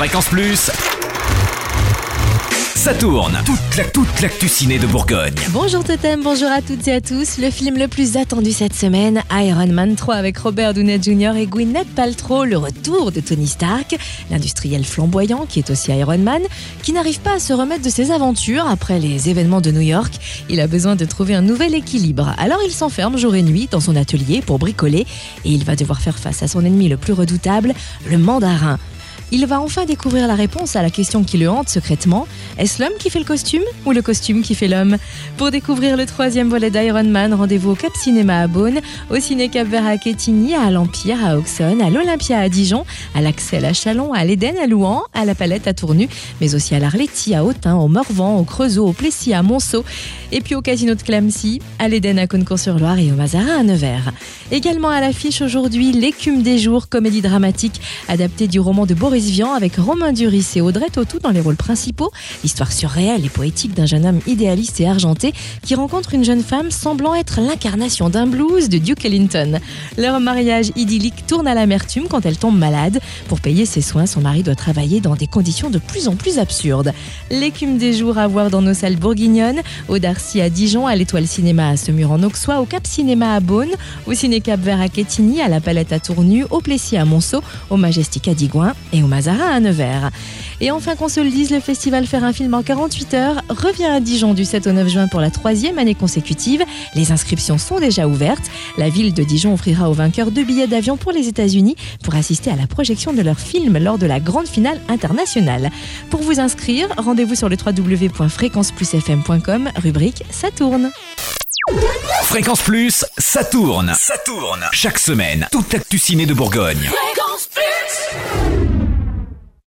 Fréquence Plus. Ça tourne. Toute la toute l'actu ciné de Bourgogne. Bonjour Totem, bonjour à toutes et à tous. Le film le plus attendu cette semaine, Iron Man 3 avec Robert Downey Jr. et Gwyneth Paltrow, le retour de Tony Stark, l'industriel flamboyant qui est aussi Iron Man, qui n'arrive pas à se remettre de ses aventures après les événements de New York. Il a besoin de trouver un nouvel équilibre. Alors il s'enferme jour et nuit dans son atelier pour bricoler et il va devoir faire face à son ennemi le plus redoutable, le mandarin. Il va enfin découvrir la réponse à la question qui le hante secrètement. Est-ce l'homme qui fait le costume ou le costume qui fait l'homme? Pour découvrir le troisième volet d'Iron Man, rendez-vous au Cap Cinéma à Beaune, au Ciné Cap Vert à Quetigny, à l'Empire à Auxonne, à l'Olympia à Dijon, à l'Axel à Chalon, à l'Éden à Louan, à la Palette à Tournu, mais aussi à l'Arletty à Autun, au Morvan, au Creusot, au Plessis à Monceau, et puis au Casino de Clamcy, à l'Éden à Concours-sur-Loire et au Mazarin à Nevers. Également à l'affiche aujourd'hui, L'écume des jours, comédie dramatique adaptée du roman de Boris Vian avec Romain Duris et Audrey Tautou dans les rôles principaux. L'histoire surréelle et poétique d'un jeune homme idéaliste et argenté qui rencontre une jeune femme semblant être l'incarnation d'un blues de Duke Ellington. Leur mariage idyllique tourne à l'amertume quand elle tombe malade. Pour payer ses soins, son mari doit travailler dans des conditions de plus en plus absurdes. L'écume des jours à voir dans nos salles bourguignonnes, au Darcy à Dijon, à l'Étoile Cinéma à Semur en Auxois, au Cap Cinéma à Beaune, au Ciné Cap Vert à Quetigny, à la Palette à Tournu, au Plessis à Monceau, au Majestic à Digoin et au Mazarin à Nevers. Et enfin qu'on se le dise, le festival Faire un film en 48 heures revient à Dijon du 7 au 9 juin pour la troisième année consécutive. Les inscriptions sont déjà ouvertes. La ville de Dijon offrira aux vainqueurs deux billets d'avion pour les États-Unis pour assister à la projection de leur film lors de la grande finale internationale. Pour vous inscrire, rendez-vous sur le www.fréquenceplusfm.com, rubrique Ça tourne. Fréquence Plus, ça tourne. Ça tourne. Chaque semaine, toute l'actu ciné de Bourgogne.